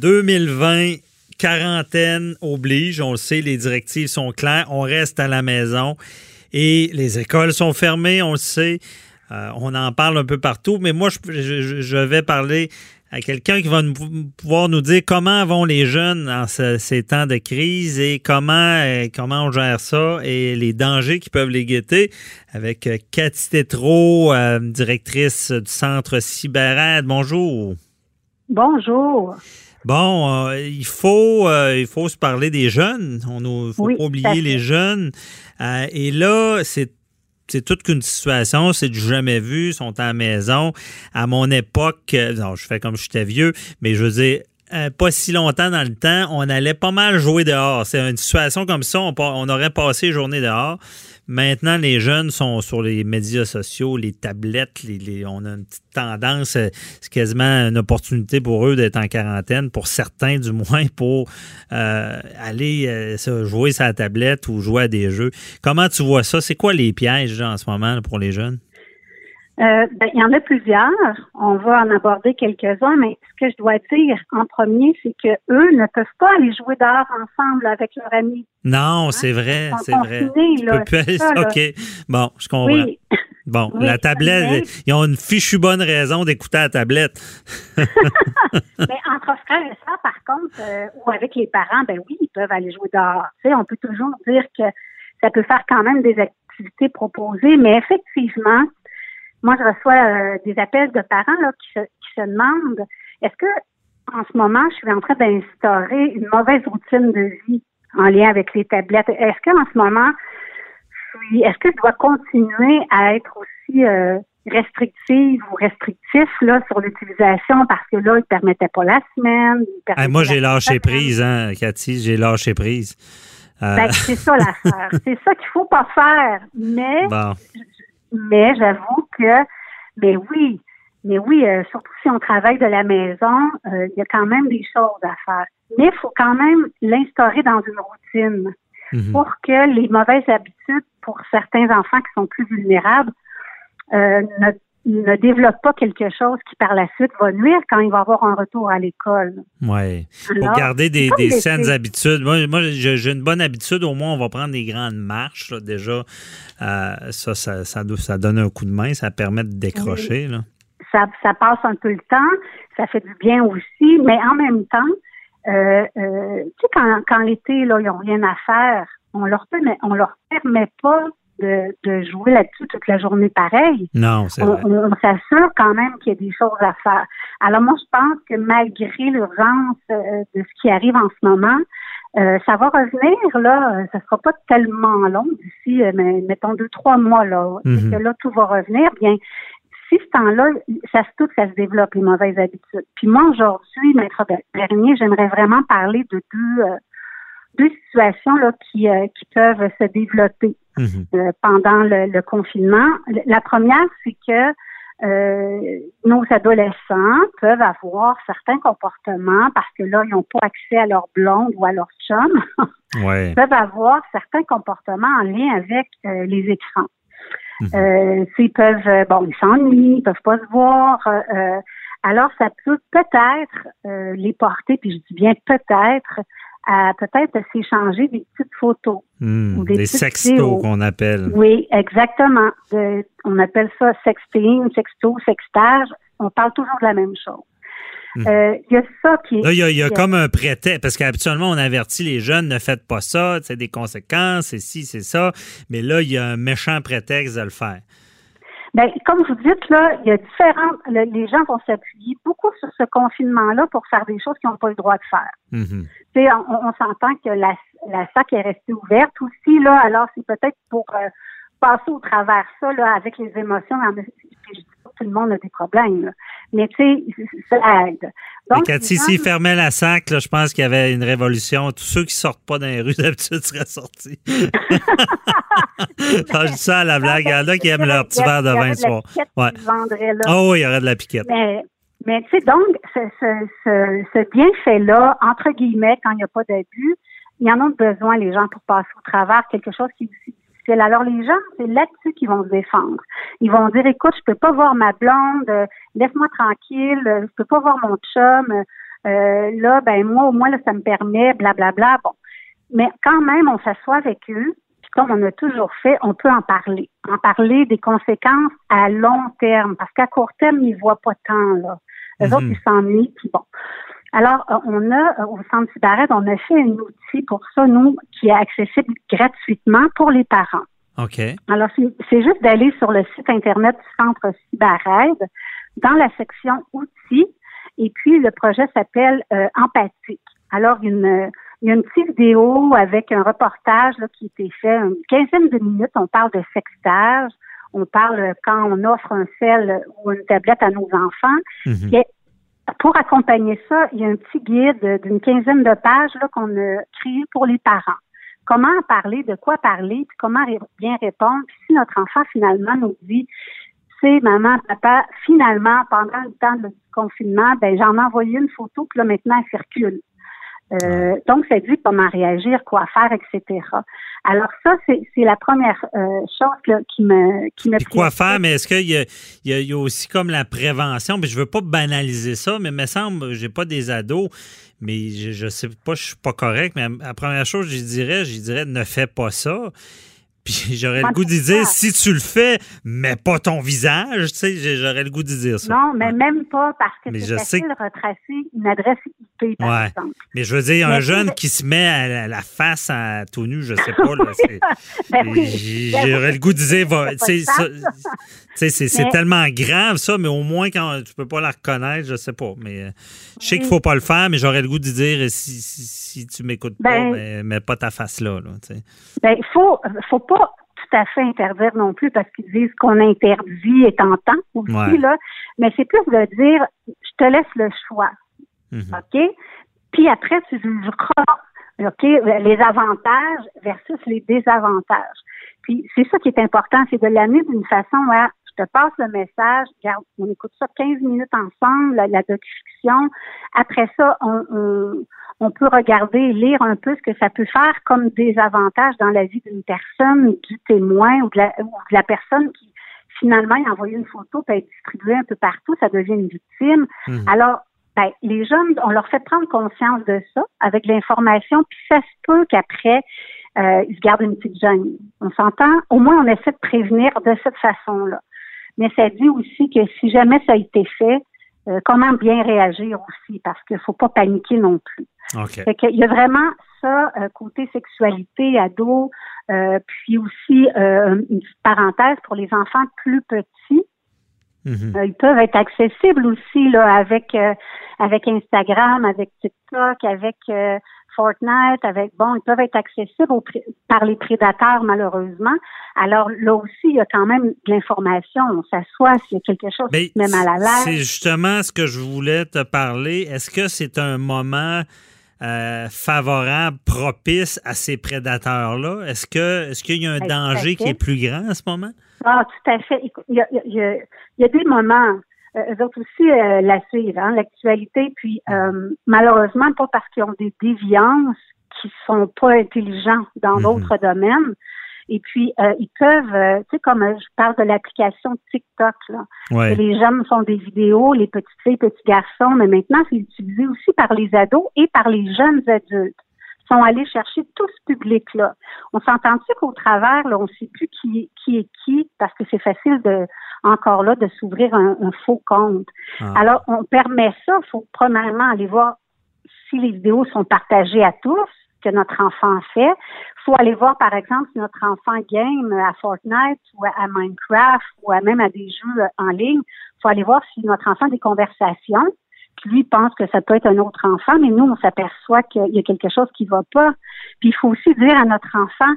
2020, quarantaine oblige, on le sait, les directives sont claires, on reste à la maison et les écoles sont fermées, on le sait. Euh, on en parle un peu partout, mais moi, je, vais parler à quelqu'un qui va nous- pouvoir nous dire comment vont les jeunes en ce- ces temps de crise et comment, euh, comment on gère ça et les dangers qui peuvent les guetter avec euh, Cathy Tétrault, directrice du centre CyberAide. Bonjour. Bonjour. Bon, euh, il faut euh, il faut se parler des jeunes. On ne faut Oui, pas oublier les jeunes. Euh, et là, c'est c'est toute qu'une situation, c'est du jamais vu, ils sont à la maison. À mon époque, euh, non, je fais comme j'étais vieux, mais je veux dire, euh, pas si longtemps dans le temps, on allait pas mal jouer dehors. C'est une situation comme ça, on, aurait passé les journées dehors. Maintenant, les jeunes sont sur les médias sociaux, les tablettes, on a une petite tendance, euh, c'est quasiment une opportunité pour eux d'être en quarantaine, pour certains du moins, pour euh, aller jouer la tablette ou jouer à des jeux. Comment tu vois ça? C'est quoi les pièges en ce moment pour les jeunes? Euh, ben, il y en a plusieurs. On va en aborder quelques-uns, mais ce que je dois dire en premier, c'est que eux ne peuvent pas aller jouer dehors ensemble avec leurs amis. Non, c'est vrai, c'est vrai. Tu là, peux plus. OK. Bon, je comprends. Oui, Bon, Oui, la tablette, ils ont une fichue bonne raison d'écouter la tablette. mais entre frères et sœurs, par contre, euh, ou avec les parents, ben oui, ils peuvent aller jouer dehors. Tu sais, on peut toujours dire que ça peut faire quand même des activités proposées, mais effectivement, moi, je reçois euh, des appels de parents là, qui, se, qui se demandent est-ce que en ce moment, je suis en train d'instaurer une mauvaise routine de vie en lien avec les tablettes? Est-ce qu'en ce moment, est-ce que je dois continuer à être aussi euh, restrictive ou restrictif là sur l'utilisation? Parce que là, ils ne permettaient pas la semaine. Hey, moi, j'ai lâché semaine. prise, hein, Cathy, j'ai lâché prise. Euh, Ben, c'est ça l'affaire. c'est ça qu'il faut pas faire. Mais bon, mais j'avoue que, mais oui, mais oui, euh, surtout si on travaille de la maison, euh, il y a quand même des choses à faire. Mais il faut quand même l'instaurer dans une routine mhm. pour que les mauvaises habitudes pour certains enfants qui sont plus vulnérables euh, ne, ne développent pas quelque chose qui par la suite va nuire quand il va avoir un retour à l'école. ouais. Pour garder des, des saines habitudes. Moi, moi j'ai une bonne habitude. Au moins, on va prendre des grandes marches. là, déjà, Euh, ça, ça, ça, do- ça donne un coup de main. Ça permet de décrocher. Là. ça, ça passe un peu le temps, ça fait du bien aussi, mais en même temps, euh, euh, tu sais, quand, quand l'été, là, ils n'ont rien à faire, on leur permet, on leur permet pas de, de jouer là-dessus toute la journée pareil. Non, c'est On, vrai. on- on s'assure quand même qu'il y a des choses à faire. Alors moi, je pense que malgré l'urgence euh, de ce qui arrive en ce moment, euh, ça va revenir, là, euh, ça sera pas tellement long d'ici, euh, mais, mettons, deux, trois mois, là, Mhm. et que là, tout va revenir, bien, si ce temps-là, ça se ça se développe, les mauvaises habitudes. Puis moi, aujourd'hui, Maître Bernier, j'aimerais vraiment parler de deux, deux situations là, qui, euh, qui peuvent se développer Mhm. euh, pendant le, le confinement. La première, c'est que euh, nos adolescents peuvent avoir certains comportements parce que là, ils n'ont pas accès à leur blonde ou à leur chum, Ouais. peuvent avoir certains comportements en lien avec euh, les écrans. Mhm. Euh, s'ils peuvent, euh, bon, ils s'ennuient, ils peuvent pas se voir. euh, alors, ça peut peut-être euh, les porter, puis je dis bien peut-être, à peut-être s'échanger des petites photos. Hmm, ou des sextos qu'on appelle. Oui, exactement. De- on appelle ça sexting, sexto, sextage. On parle toujours de la même chose. Mhm. Euh, Il y a ça qui est... Là, il y a, il y comme un prétexte, parce qu'habituellement, on avertit les jeunes, ne faites pas ça, c'est des conséquences, c'est ci, c'est ça. Mais là, il y a un méchant prétexte de le faire. Ben, comme vous dites, là, il y a différentes. le- les gens vont s'appuyer beaucoup sur ce confinement-là pour faire des choses qu'ils n'ont pas le droit de faire. Mhm. Tu sais, on, on s'entend que la, la SAC est restée ouverte aussi, là, alors c'est peut-être pour euh, passer au travers ça, là, avec les émotions. En- Je dis pas tout le monde a des problèmes. Mais tu sais, ça aide. Mais Cathy, s'ils fermaient la sac, là, je pense qu'il y avait une révolution. Tous ceux qui sortent pas dans les rues d'habitude seraient sortis. Ah, je dis ça à la blague. Il y en a qui aiment leur petit verre de vin le soir. Ouais. là. Oh, oui, il y aurait de la piquette. Mais, mais tu sais, donc, ce, ce, ce, ce bienfait-là, entre guillemets, quand il n'y a pas d'abus, il y en a besoin, les gens, pour passer au travers quelque chose qui est aussi Alors, les gens, c'est là-dessus qu'ils vont se défendre. Ils vont dire, écoute, je peux pas voir ma blonde, euh, laisse-moi tranquille, euh, je peux pas voir mon chum, euh, là, ben, moi, au moins, là, ça me permet, blablabla. Bon. Mais quand même, on s'assoit avec eux, puis comme on a toujours fait, on peut en parler. En parler des conséquences à long terme, parce qu'à court terme, ils voient pas tant, là. Eux Mhm. autres, ils s'ennuient, puis bon. Alors, euh, on a, euh, au Centre Cybarette, on a fait un outil pour ça, nous, qui est accessible gratuitement pour les parents. OK. Alors, c'est juste d'aller sur le site Internet du Centre Cyberaide, dans la section outils, et puis le projet s'appelle euh, Empathique. Alors, il y, a une, il y a une petite vidéo avec un reportage là, qui a été fait, une quinzaine de minutes, on parle de sextage, on parle euh, quand on offre un sel ou une tablette à nos enfants. Mhm. Pour accompagner ça, il y a un petit guide d'une quinzaine de pages qu'on a créé pour les parents. Comment en parler, de quoi parler, comment bien répondre. Puis si notre enfant finalement nous dit, c'est maman, papa, finalement, pendant le temps du confinement, ben j'en ai envoyé une photo, puis là maintenant elle circule. Euh, donc, ça dit comment réagir, quoi faire, etc. Alors ça, c'est la première euh, chose là, qui me qui me Puis quoi faire, mais est-ce qu'il y a, il y, a, il y a aussi comme la prévention, mais je veux pas banaliser ça, mais il me semble, j'ai pas des ados, mais je, je sais pas, je suis pas correct, mais la première chose, je dirais, je dirais, ne fais pas ça. Puis j'aurais le goût de c'est dire, si tu le fais, mets pas ton visage, tu sais, j'aurais le goût de dire ça. Non, mais même pas parce que Mais c'est facile de retracer une adresse IP, par Ouais. exemple. Mais je veux dire, un Mais jeune qui se met à la, la face à tout nu, je sais pas, là, Ben oui. J'aurais le goût de dire, va- ça- sais, c'est c'est Mais- tellement grave ça, mais au moins quand tu peux pas la reconnaître, je sais pas. Mais euh, je sais qu'il faut pas le faire, mais j'aurais le goût de dire si, si, si tu m'écoutes pas, Ben- mais mets pas ta face là. là tu sais. Ben, il faut, faut pas tout à fait interdire non plus parce qu'ils disent qu'on interdit est tentant aussi, Ouais. là. Mais c'est plus de dire, je te laisse le choix. Mhm. OK? Puis après, tu jugeras, OK, les avantages versus les désavantages. Puis c'est ça qui est important, c'est de l'amener d'une façon à je te passe le message, regarde, on écoute ça 15 minutes ensemble, la, la docufiction. Après ça, on, on, on peut regarder et lire un peu ce que ça peut faire comme des avantages dans la vie d'une personne, du témoin ou de la, ou de la personne qui finalement a envoyé une photo elle est distribuée un peu partout, ça devient une victime. Mhm. Alors, ben, les jeunes, on leur fait prendre conscience de ça avec l'information, puis ça se peut qu'après, euh, ils se gardent une petite gêne. On s'entend? Au moins, on essaie de prévenir de cette façon-là. Mais ça dit aussi que si jamais ça a été fait, euh, comment bien réagir aussi, parce qu'il faut pas paniquer non plus. Fait qu'il y a vraiment ça, euh, côté sexualité, ado, euh, puis aussi une petite parenthèse pour les enfants plus petits. Mhm. Ils peuvent être accessibles aussi là avec avec Instagram, avec TikTok, avec Fortnite, avec bon, ils peuvent être accessibles par les prédateurs malheureusement. Alors là aussi, il y a quand même de l'information. On s'assoit s'il y a quelque chose Mais qui se met mal à c'est l'aise. justement ce que je voulais te parler. Est-ce que c'est un moment euh, favorable, propice à ces prédateurs-là? Est-ce que est-ce qu'il y a un Ben, danger qui est plus grand en ce moment? Ah, tout à fait. Écoute, Il y a, il y a- il y a des moments. Euh, eux autres aussi euh, la suivent, hein, l'actualité. Puis euh, malheureusement, pas parce qu'ils ont des déviances qui sont pas intelligents dans Mhm. d'autres domaines. Et puis, euh, ils peuvent, euh, tu sais, comme euh, je parle de l'application TikTok, là. Ouais. Les jeunes font des vidéos, les petites filles, petits garçons, mais maintenant, c'est utilisé aussi par les ados et par les jeunes adultes. Sont allés chercher tout ce public-là. On s'entend-tu qu'au travers, là, on ne sait plus qui, qui est qui, parce que c'est facile de, encore là, de s'ouvrir un, un faux compte. Ah. Alors, on permet ça. Il faut premièrement aller voir si les vidéos sont partagées à tous, que notre enfant fait. Il faut aller voir, par exemple, si notre enfant game à Fortnite ou à Minecraft ou à même à des jeux en ligne. Il faut aller voir si notre enfant a des conversations. Lui pense que ça peut être un autre enfant, mais nous, on s'aperçoit qu'il y a quelque chose qui va pas. Puis il faut aussi dire à notre enfant,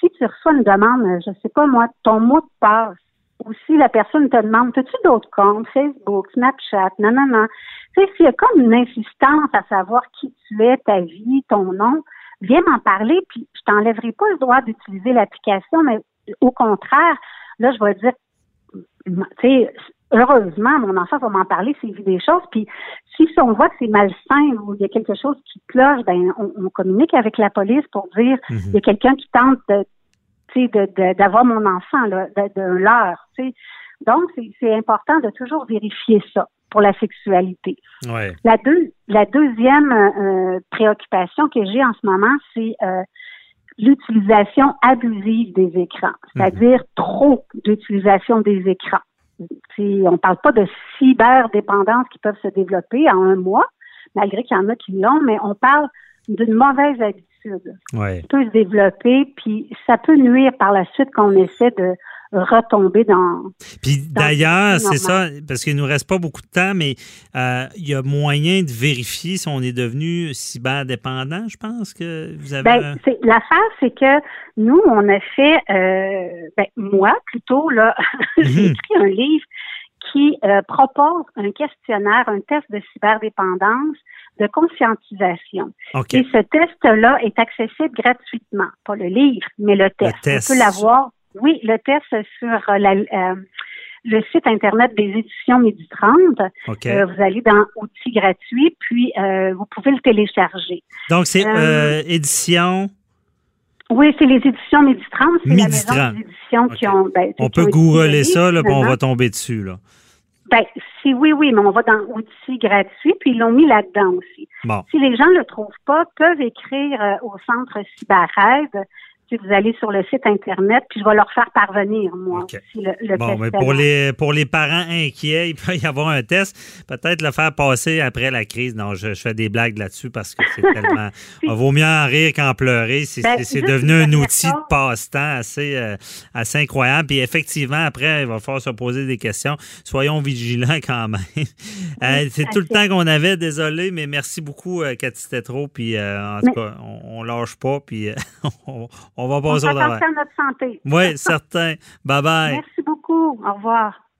si tu reçois une demande, je sais pas moi, ton mot de passe, aussi la personne te demande, as-tu d'autres comptes, Facebook, Snapchat, non, non, non. Tu sais, s'il y a comme une insistance à savoir qui tu es, ta vie, ton nom, viens m'en parler, puis je t'enlèverai pas le droit d'utiliser l'application, mais au contraire, là, je vais dire, tu sais, heureusement, mon enfant va m'en parler s'il vit des choses. Puis si on voit que c'est malsain ou il y a quelque chose qui cloche, ben on, communique avec la police pour dire mhm. il y a quelqu'un qui tente de d'avoir mon enfant là, d'un leurre. Donc, c'est important de toujours vérifier ça pour la sexualité. La, deux, la deuxième euh, préoccupation que j'ai en ce moment, c'est euh, l'utilisation abusive des écrans, c'est-à-dire mhm. trop d'utilisation des écrans on ne parle pas de cyberdépendance qui peuvent se développer en un mois, malgré qu'il y en a qui l'ont, mais on parle d'une mauvaise habitude. Qui peut se développer, puis ça peut nuire par la suite qu'on essaie de retomber dans. Puis d'ailleurs, c'est ça, parce qu'il nous reste pas beaucoup de temps, mais euh, il y a moyen de vérifier si on est devenu cyberdépendant, je pense que vous avez. Ben, l'affaire, c'est que nous, on a fait, euh, ben, moi plutôt là, j'ai mhm. écrit un livre qui euh, propose un questionnaire, un test de cyberdépendance de conscientisation. Et ce test-là est accessible gratuitement, pas le livre, mais le test. Le test. On peut l'avoir oui, le test sur euh, euh, le site Internet des éditions Midi 30. Euh, vous allez dans Outils gratuits, puis vous pouvez le télécharger. Donc, c'est édition... Oui, c'est les éditions Midi 30. C'est la maison d'édition qui ont... Ben, on peut googler ça, là, puis on va tomber dessus, là. Ben, si oui, oui, mais on va dans outils gratuits, puis ils l'ont mis là-dedans aussi. Si les gens ne le trouvent pas, peuvent écrire au centre CyberAide vous allez sur le site Internet, puis je vais leur faire parvenir, moi aussi, le, bon, mais pour les, pour les parents inquiets, il peut y avoir un test. Peut-être le faire passer après la crise. Non, je, fais des blagues là-dessus parce que c'est tellement... Il vaut mieux en rire qu'en pleurer. C'est ben, devenu un outil de passe-temps assez, euh, assez incroyable. Puis effectivement, après, il va falloir se poser des questions. Soyons vigilants quand même. Euh, c'est tout le temps qu'on avait, désolé, mais merci beaucoup, euh, Cathy Tetro. Puis en tout cas, on, on lâche pas, puis on, on va passer au à notre santé. Oui, certain. Bye bye. Merci beaucoup. Au revoir.